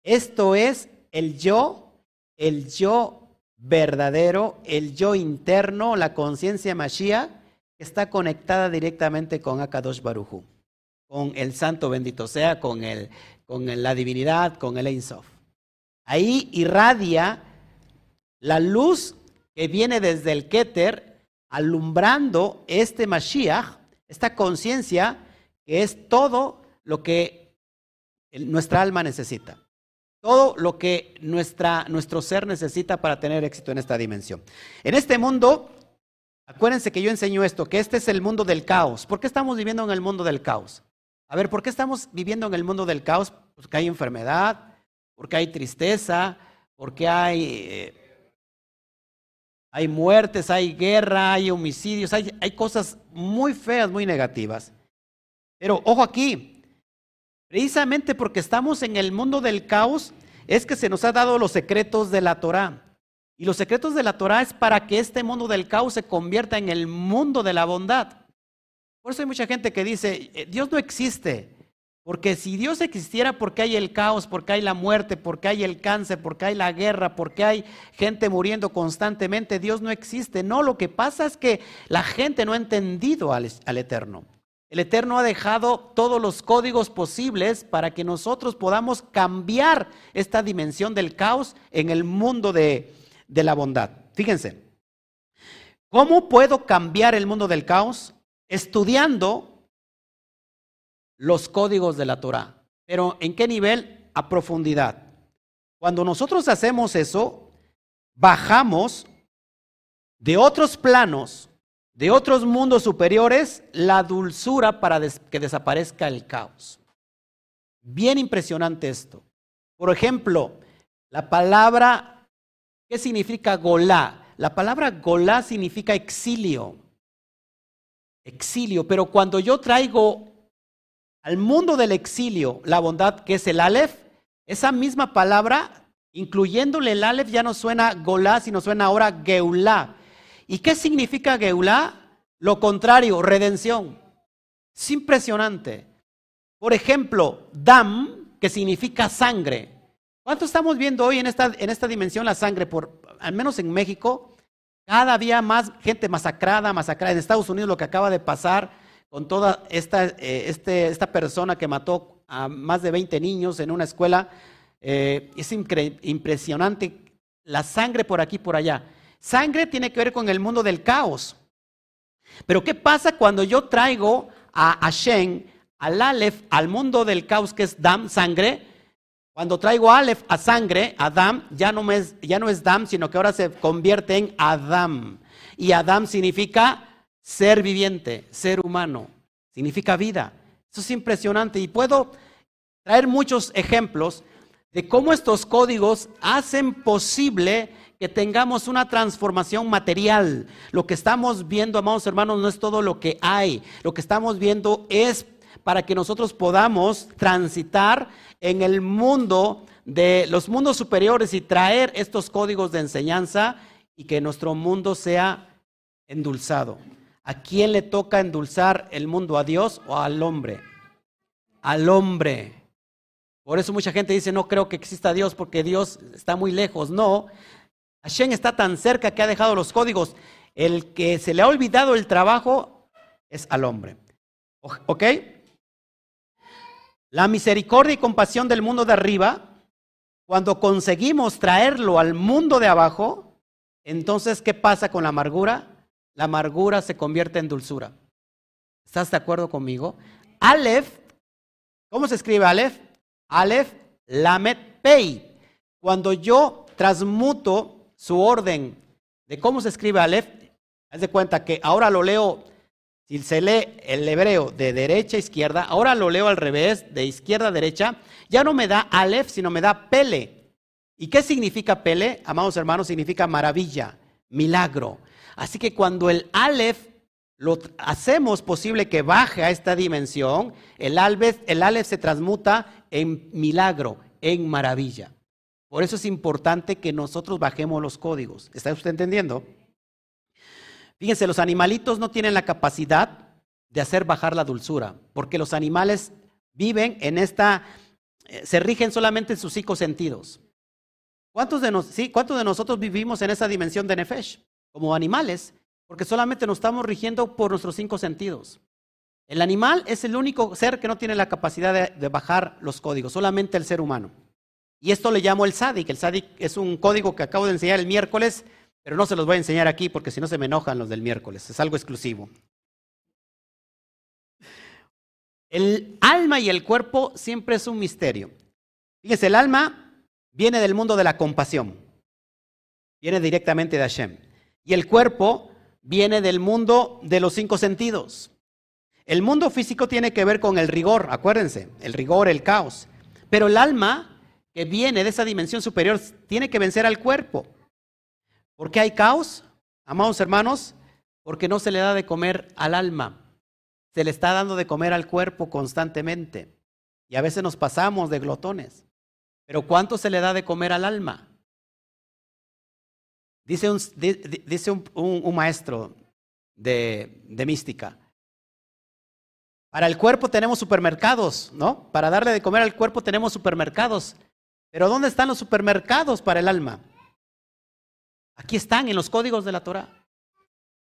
Esto es el yo, el yo verdadero, el yo interno, la conciencia Mashiach, que está conectada directamente con Akadosh Baruchu, con el santo bendito sea, con, el, con la divinidad, con el Ein Sof. Ahí irradia la luz que viene desde el Keter, alumbrando este Mashiach, esta conciencia que es todo lo que nuestra alma necesita todo lo que nuestro ser necesita para tener éxito en esta dimensión. En este mundo, acuérdense que yo enseño esto, que este es el mundo del caos. ¿Por qué estamos viviendo en el mundo del caos? A ver, ¿por qué estamos viviendo en el mundo del caos? Porque hay enfermedad, porque hay tristeza, porque hay, eh, hay muertes, hay guerra, hay homicidios, hay, hay cosas muy feas, muy negativas. Pero ojo aquí, Precisamente porque estamos en el mundo del caos, es que se nos ha dado los secretos de la Torah. Y los secretos de la Torah es para que este mundo del caos se convierta en el mundo de la bondad. Por eso hay mucha gente que dice, eh, Dios no existe. Porque si Dios existiera, porque hay el caos, porque hay la muerte, porque hay el cáncer, porque hay la guerra, porque hay gente muriendo constantemente, Dios no existe. No, lo que pasa es que la gente no ha entendido al, al Eterno. El Eterno ha dejado todos los códigos posibles para que nosotros podamos cambiar esta dimensión del caos en el mundo de, la bondad. Fíjense, ¿cómo puedo cambiar el mundo del caos? Estudiando los códigos de la Torah. Pero ¿en qué nivel? A profundidad. Cuando nosotros hacemos eso, bajamos de otros planos de otros mundos superiores la dulzura para que desaparezca el caos. Bien impresionante esto. Por ejemplo, la palabra, ¿qué significa golá? La palabra golá significa exilio. Exilio, pero cuando yo traigo al mundo del exilio la bondad que es el Aleph, esa misma palabra, incluyéndole el Aleph, ya no suena golá, sino suena ahora geulá ¿Y qué significa Geulá? Lo contrario, redención. Es impresionante. Por ejemplo, dam, que significa sangre. ¿Cuánto estamos viendo hoy en esta, en esta dimensión la sangre? Por, al menos en México, cada día más gente masacrada, masacrada. En Estados Unidos lo que acaba de pasar con toda esta, eh, este, esta persona que mató a más de 20 niños en una escuela. Eh, es impresionante la sangre por aquí y por allá. Sangre tiene que ver con el mundo del caos. Pero ¿qué pasa cuando yo traigo a Hashem, al Aleph, al mundo del caos que es Dam, sangre? Cuando traigo Aleph a sangre, Adam, ya no, es, ya no es Dam, sino que ahora se convierte en Adam. Y Adam significa ser viviente, ser humano, significa vida. Eso es impresionante y puedo traer muchos ejemplos de cómo estos códigos hacen posible que tengamos una transformación material. Lo que estamos viendo, amados hermanos, no es todo lo que hay. Lo que estamos viendo es para que nosotros podamos transitar en el mundo de los mundos superiores y traer estos códigos de enseñanza y que nuestro mundo sea endulzado. ¿A quién le toca endulzar el mundo? ¿A Dios o al hombre? Al hombre. Por eso mucha gente dice, no creo que exista Dios porque Dios está muy lejos. No, Hashem está tan cerca que ha dejado los códigos. El que se le ha olvidado el trabajo es al hombre. ¿Ok? La misericordia y compasión del mundo de arriba, cuando conseguimos traerlo al mundo de abajo, entonces, ¿qué pasa con la amargura? La amargura se convierte en dulzura. ¿Estás de acuerdo conmigo? Aleph, ¿cómo se escribe Aleph? Aleph, Lamet, Pei. Cuando yo transmuto su orden de cómo se escribe Aleph, haz de cuenta que ahora lo leo si se lee el hebreo de derecha a izquierda, ahora lo leo al revés, de izquierda a derecha, ya no me da Aleph, sino me da Pele. ¿Y qué significa Pele? Amados hermanos, significa maravilla, milagro. Así que cuando el Aleph lo hacemos posible que baje a esta dimensión, el Aleph, el se transmuta en milagro, en maravilla. Por eso es importante que nosotros bajemos los códigos. ¿Está usted entendiendo? Fíjense, los animalitos no tienen la capacidad de hacer bajar la dulzura, porque los animales viven en esta, eh, se rigen solamente en sus cinco sentidos. ¿Cuántos de, sí, ¿Cuántos de nosotros vivimos en esa dimensión de Nefesh? Como animales, porque solamente nos estamos rigiendo por nuestros cinco sentidos. El animal es el único ser que no tiene la capacidad de, bajar los códigos, solamente el ser humano. Y esto le llamo el SADIC. El SADIC es un código que acabo de enseñar el miércoles pero no se los voy a enseñar aquí porque si no se me enojan los del miércoles. Es algo exclusivo. El alma y el cuerpo siempre es un misterio. Fíjense, el alma viene del mundo de la compasión. Viene directamente de Hashem. Y el cuerpo viene del mundo de los cinco sentidos. El mundo físico tiene que ver con el rigor, acuérdense, el rigor, el caos. Pero el alma, que viene de esa dimensión superior, tiene que vencer al cuerpo. ¿Por qué hay caos? Amados hermanos, porque no se le da de comer al alma. Se le está dando de comer al cuerpo constantemente. Y a veces nos pasamos de glotones. Pero ¿cuánto se le da de comer al alma? Dice un, dice un, maestro de, de mística. Para el cuerpo tenemos supermercados, ¿no? Para darle de comer al cuerpo tenemos supermercados. Pero ¿dónde están los supermercados para el alma? Aquí están en los códigos de la Torah.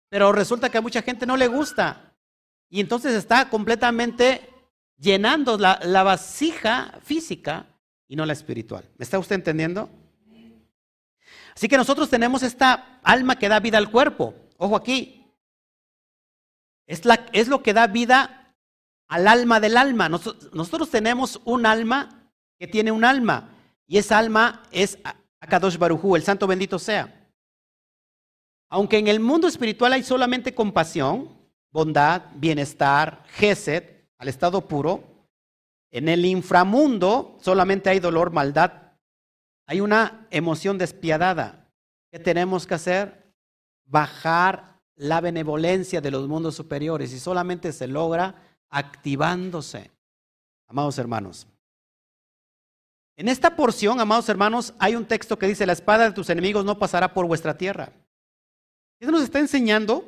Pero resulta que a mucha gente no le gusta. Y entonces está completamente llenando la, la vasija física y no la espiritual. ¿Me está usted entendiendo? Así que nosotros tenemos esta alma que da vida al cuerpo. Ojo aquí. Es, lo que da vida al alma del alma. nosotros tenemos un alma que tiene un alma. Y esa alma es Akadosh Barujú, el santo bendito sea. Aunque en el mundo espiritual hay solamente compasión, bondad, bienestar, gesed, al estado puro, en el inframundo solamente hay dolor, maldad. Hay una emoción despiadada. ¿Qué tenemos que hacer? Bajar la benevolencia de los mundos superiores y solamente se logra activándose. Amados hermanos. En esta porción, amados hermanos, hay un texto que dice, la espada de tus enemigos no pasará por vuestra tierra. Eso nos está enseñando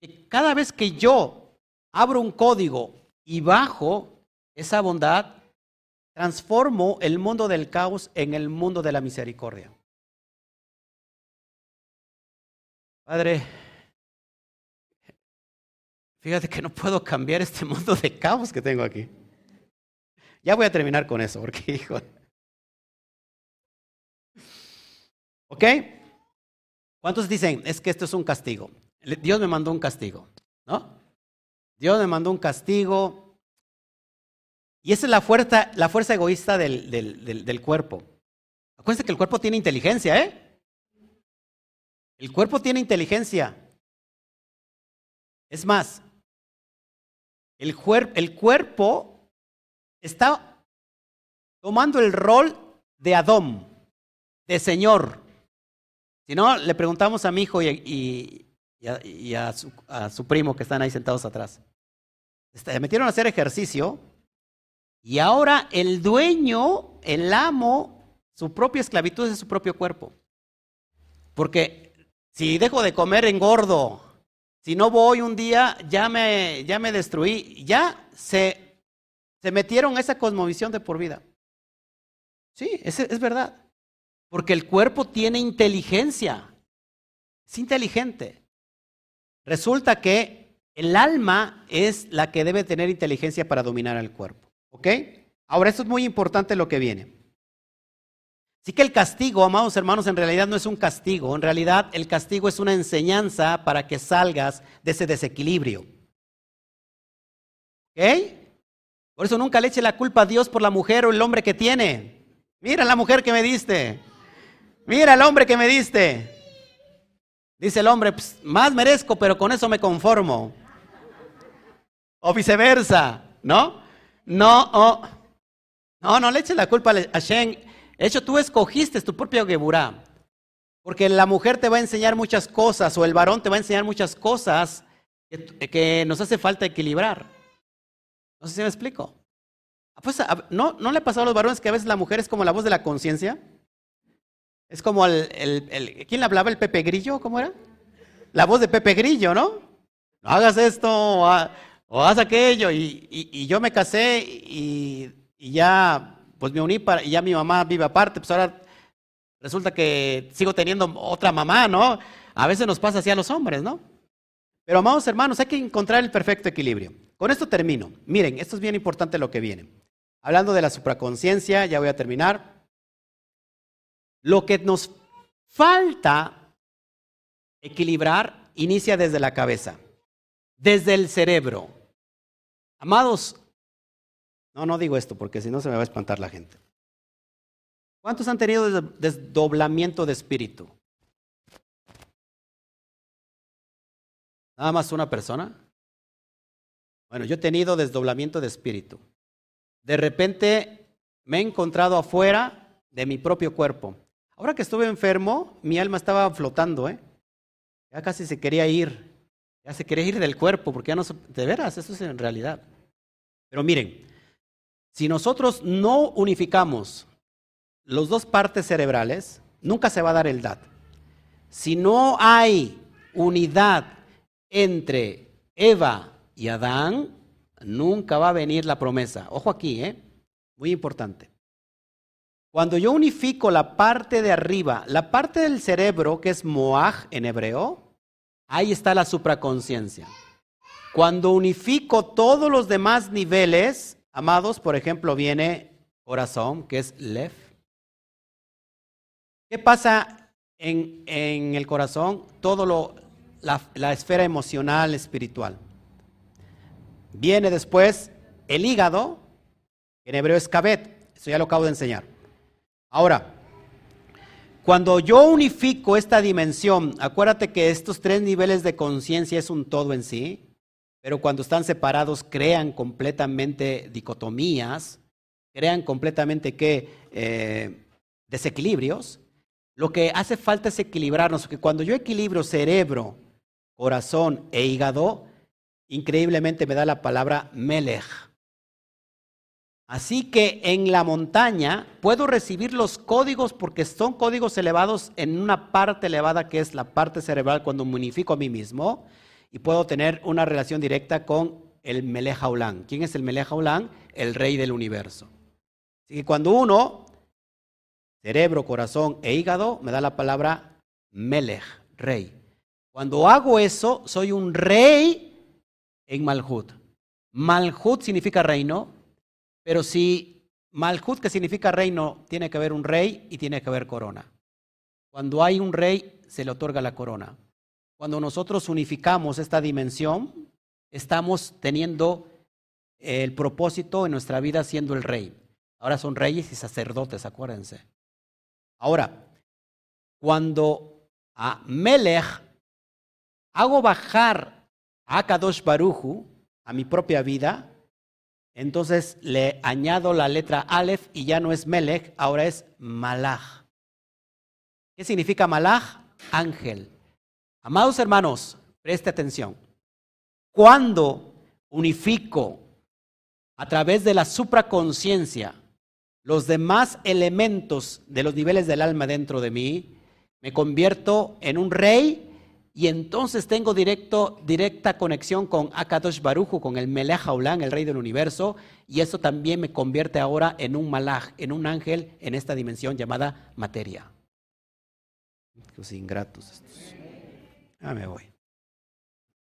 que cada vez que yo abro un código y bajo esa bondad, transformo el mundo del caos en el mundo de la misericordia. Padre, fíjate que no puedo cambiar este mundo de caos que tengo aquí. Ya voy a terminar con eso, porque hijo. ¿Ok? ¿Cuántos dicen, es que esto es un castigo? Dios me mandó un castigo, ¿no? Dios me mandó un castigo. Y esa es la fuerza, la fuerza egoísta del, del, del cuerpo. Acuérdense que el cuerpo tiene inteligencia, ¿eh? El cuerpo tiene inteligencia. Es más, el, el cuerpo está tomando el rol de Adón, de Señor. Si no, le preguntamos a mi hijo y, a, su, primo que están ahí sentados atrás. Se este, metieron a hacer ejercicio y ahora el dueño, el amo, su propia esclavitud es su propio cuerpo. Porque si dejo de comer, engordo. Si no voy un día, ya me, ya me destruí. Ya se, se metieron esa cosmovisión de por vida. Sí, es, es verdad. Porque el cuerpo tiene inteligencia. Es inteligente. Resulta que el alma es la que debe tener inteligencia para dominar al cuerpo. ¿Ok? Ahora, esto es muy importante lo que viene. Así que el castigo, amados hermanos, en realidad no es un castigo, en realidad el castigo es una enseñanza para que salgas de ese desequilibrio. ¿Ok? Por eso nunca le eche la culpa a Dios por la mujer o el hombre que tiene. Mira la mujer que me diste. Mira el hombre que me diste. Dice el hombre, pues, más merezco, pero con eso me conformo. O viceversa, ¿no? No, no, no le eche la culpa a Shen de hecho, tú escogiste tu propia Geburá. Porque la mujer te va a enseñar muchas cosas o el varón te va a enseñar muchas cosas que, nos hace falta equilibrar. No sé si me explico. Pues, ¿no, ¿No le ha pasado a los varones que a veces la mujer es como la voz de la conciencia? Es como el, el, ¿Quién le hablaba? ¿El Pepe Grillo? ¿Cómo era? La voz de Pepe Grillo, ¿no? No hagas esto o, haz aquello. Y, yo me casé y ya pues me uní para, y ya mi mamá vive aparte, pues ahora resulta que sigo teniendo otra mamá, ¿no? A veces nos pasa así a los hombres, ¿no? Pero amados hermanos, hay que encontrar el perfecto equilibrio. Con esto termino. Miren, esto es bien importante lo que viene. Hablando de la supraconciencia, ya voy a terminar. Lo que nos falta equilibrar inicia desde la cabeza, desde el cerebro. Amados, no, no digo esto porque si no se me va a espantar la gente. ¿Cuántos han tenido desdoblamiento de espíritu? ¿Nada más una persona? Bueno, yo he tenido desdoblamiento de espíritu. De repente me he encontrado afuera de mi propio cuerpo. Ahora que estuve enfermo, mi alma estaba flotando, ¿eh? Ya casi se quería ir. Ya se quería ir del cuerpo, porque ya no... De veras, eso es en realidad. Pero miren, si nosotros no unificamos las dos partes cerebrales, nunca se va a dar el DAT. Si no hay unidad entre Eva y Adán, nunca va a venir la promesa. Ojo aquí, ¿eh? Muy importante. Cuando yo unifico la parte de arriba, la parte del cerebro que es Moaj en hebreo, ahí está la supraconciencia. Cuando unifico todos los demás niveles, Amados, por ejemplo, viene corazón, que es Lev. ¿Qué pasa en, el corazón? Todo lo, la, esfera emocional, espiritual. Viene después el hígado, en hebreo es kabet. Eso ya lo acabo de enseñar. Ahora, cuando yo unifico esta dimensión, acuérdate que estos tres niveles de conciencia es un todo en sí. Pero cuando están separados crean completamente dicotomías, crean completamente que eh, desequilibrios. Lo que hace falta es equilibrarnos, porque cuando yo equilibro cerebro, corazón e hígado, increíblemente me da la palabra melech. Así que en la montaña puedo recibir los códigos porque son códigos elevados en una parte elevada que es la parte cerebral cuando me unifico a mí mismo y puedo tener una relación directa con el Melech ¿Quién es el Melech El rey del universo. Así que cuando uno, cerebro, corazón e hígado, me da la palabra Melech, rey. Cuando hago eso, soy un rey en Malhut. Malhut significa reino, pero si Malhut, que significa reino, tiene que haber un rey y tiene que haber corona. Cuando hay un rey, se le otorga la corona. Cuando nosotros unificamos esta dimensión, estamos teniendo el propósito en nuestra vida siendo el rey. Ahora son reyes y sacerdotes, acuérdense. Ahora, cuando a Melech hago bajar a Kadosh Baruju a mi propia vida, entonces le añado la letra Aleph y ya no es Melech, ahora es Malach. ¿Qué significa Malach? Ángel. Amados hermanos, preste atención. Cuando unifico a través de la supraconciencia los demás elementos de los niveles del alma dentro de mí, me convierto en un rey y entonces tengo directa conexión con Akadosh Baruchu, con el Melech Haulán, el rey del universo, y eso también me convierte ahora en un malach, en un ángel en esta dimensión llamada materia. Los ingratos estos. Ya me voy.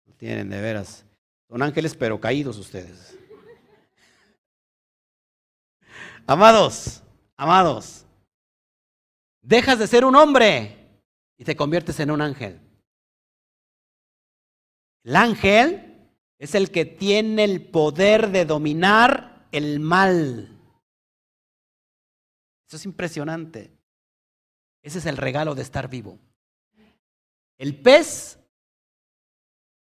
No tienen de veras. Son ángeles pero caídos ustedes. Amados, amados. Dejas de ser un hombre y te conviertes en un ángel. El ángel es el que tiene el poder de dominar el mal. Eso es impresionante. Ese es el regalo de estar vivo. El pez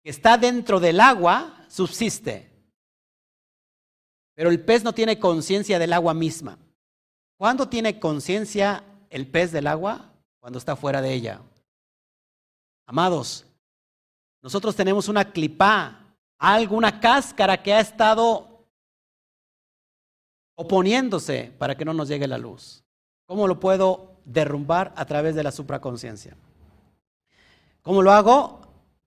que está dentro del agua subsiste, pero el pez no tiene conciencia del agua misma. ¿Cuándo tiene conciencia el pez del agua? Cuando está fuera de ella. Amados, nosotros tenemos una clipa, alguna cáscara que ha estado oponiéndose para que no nos llegue la luz. ¿Cómo lo puedo derrumbar a través de la supraconciencia? ¿Cómo lo hago?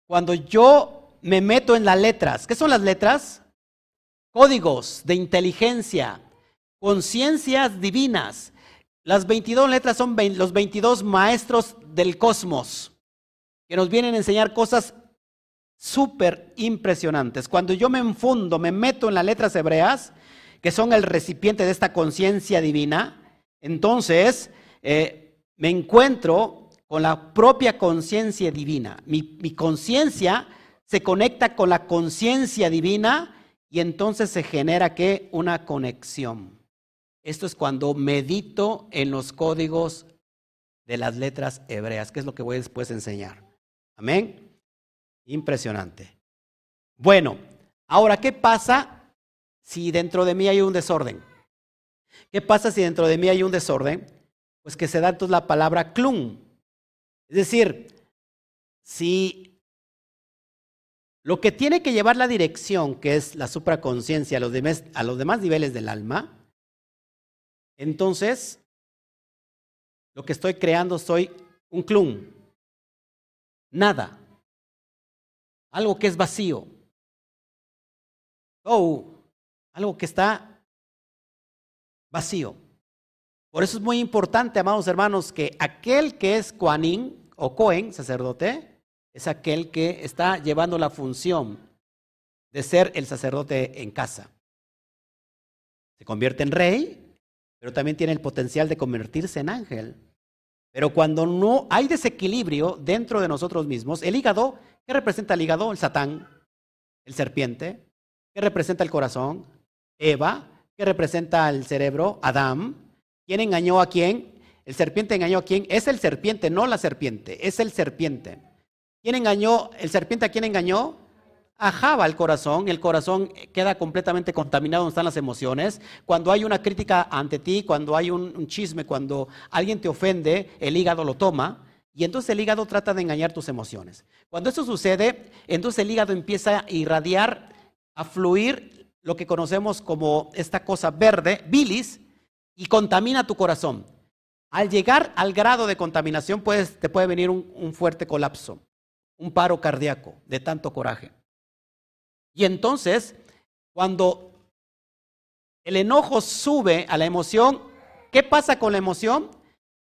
Cuando yo me meto en las letras. ¿Qué son las letras? Códigos de inteligencia, conciencias divinas. Las 22 letras son los 22 maestros del cosmos que nos vienen a enseñar cosas súper impresionantes. Cuando yo me enfundo, me meto en las letras hebreas, que son el recipiente de esta conciencia divina, entonces eh, me encuentro con la propia conciencia divina. Mi, mi conciencia se conecta con la conciencia divina y entonces se genera que una conexión. Esto es cuando medito en los códigos de las letras hebreas, que es lo que voy después a enseñar. Amén. Impresionante. Bueno, ahora, ¿qué pasa si dentro de mí hay un desorden? ¿Qué pasa si dentro de mí hay un desorden? Pues que se da entonces la palabra clum. Es decir, si lo que tiene que llevar la dirección, que es la supraconciencia a los demás, a los demás niveles del alma, entonces lo que estoy creando soy un clum. Nada algo que es vacío. Oh, algo que está vacío. Por eso es muy importante, amados hermanos, que aquel que es Coanín o Cohen, sacerdote, es aquel que está llevando la función de ser el sacerdote en casa. Se convierte en rey, pero también tiene el potencial de convertirse en ángel. Pero cuando no hay desequilibrio dentro de nosotros mismos, el hígado ¿Qué representa el hígado? El satán, el serpiente. ¿Qué representa el corazón? Eva. ¿Qué representa el cerebro? Adán. ¿Quién engañó a quién? El serpiente engañó a quién? Es el serpiente, no la serpiente, es el serpiente. ¿Quién engañó? ¿El serpiente a quién engañó? A Java el corazón, el corazón queda completamente contaminado donde están las emociones. Cuando hay una crítica ante ti, cuando hay un, chisme, cuando alguien te ofende, el hígado lo toma. Y entonces el hígado trata de engañar tus emociones. Cuando eso sucede, entonces el hígado empieza a irradiar, a fluir lo que conocemos como esta cosa verde, bilis, y contamina tu corazón. Al llegar al grado de contaminación te puede venir un, fuerte colapso. un paro cardíaco de tanto coraje. Y entonces, cuando el enojo sube a la emoción, ¿qué pasa con la emoción?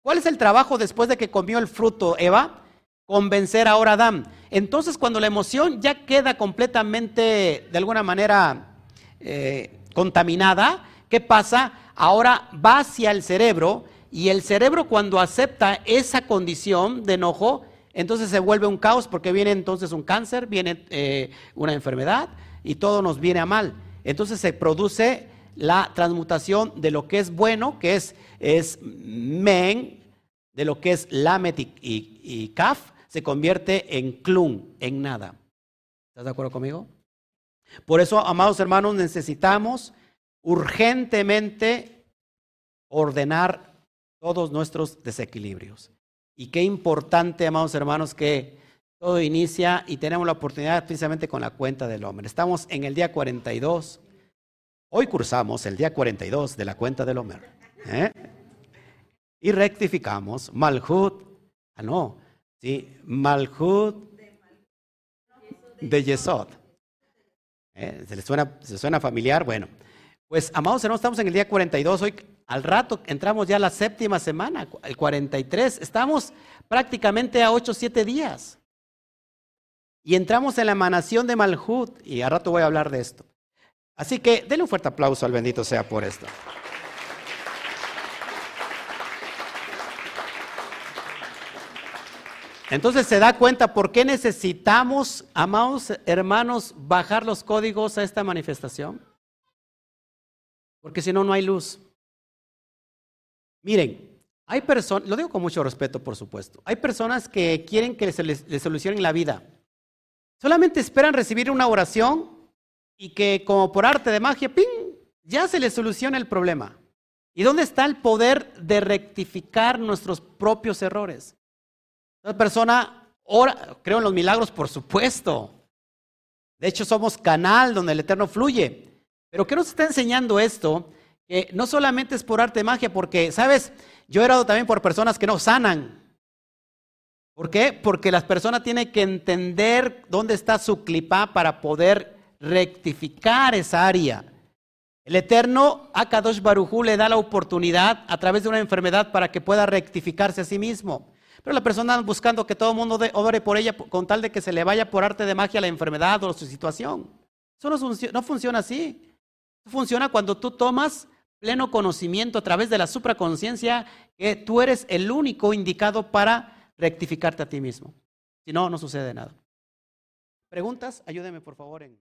¿Cuál es el trabajo después de que comió el fruto Eva? Convencer ahora a Adán. Entonces, cuando la emoción ya queda completamente, de alguna manera, eh, contaminada, ¿qué pasa? Ahora va hacia el cerebro y el cerebro cuando acepta esa condición de enojo, entonces se vuelve un caos porque viene entonces un cáncer, viene eh, una enfermedad y todo nos viene a mal. Entonces se produce la transmutación de lo que es bueno, que es, es men, de lo que es lamet y, kaf, se convierte en klum, en nada. ¿Estás de acuerdo conmigo? Por eso, amados hermanos, necesitamos urgentemente ordenar todos nuestros desequilibrios. Y qué importante, amados hermanos, que todo inicia y tenemos la oportunidad precisamente con la cuenta del hombre. Estamos en el día 42. Hoy cursamos el día 42 de la cuenta del hombre. ¿eh? Y rectificamos Malhut. Ah, no. Sí, Malhut de Yesod. ¿Eh? ¿Se, le suena, ¿Se suena familiar? Bueno, pues amados hermanos, estamos en el día 42. Hoy al rato entramos ya a la séptima semana, el 43. Estamos prácticamente a 8 o 7 días. Y entramos en la emanación de Malhut, y a rato voy a hablar de esto. Así que denle un fuerte aplauso al bendito sea por esto. Entonces se da cuenta por qué necesitamos, amados hermanos, bajar los códigos a esta manifestación. Porque si no, no hay luz. Miren, hay personas, lo digo con mucho respeto, por supuesto, hay personas que quieren que se les, les solucionen la vida. Solamente esperan recibir una oración y que como por arte de magia, ¡ping! ya se les soluciona el problema. ¿Y dónde está el poder de rectificar nuestros propios errores? La persona ora, creo en los milagros, por supuesto. De hecho, somos canal donde el Eterno fluye. Pero ¿qué nos está enseñando esto? Que no solamente es por arte de magia, porque, ¿sabes? Yo he orado también por personas que no sanan. ¿Por qué? Porque las personas tienen que entender dónde está su clipa para poder rectificar esa área. El Eterno, Akadosh Barujú, le da la oportunidad a través de una enfermedad para que pueda rectificarse a sí mismo. Pero la persona buscando que todo el mundo obre por ella con tal de que se le vaya por arte de magia la enfermedad o su situación. Eso no, no funciona así. Funciona cuando tú tomas pleno conocimiento a través de la supraconciencia que tú eres el único indicado para rectificarte a ti mismo. Si no, no sucede nada. ¿Preguntas? Ayúdeme por favor en...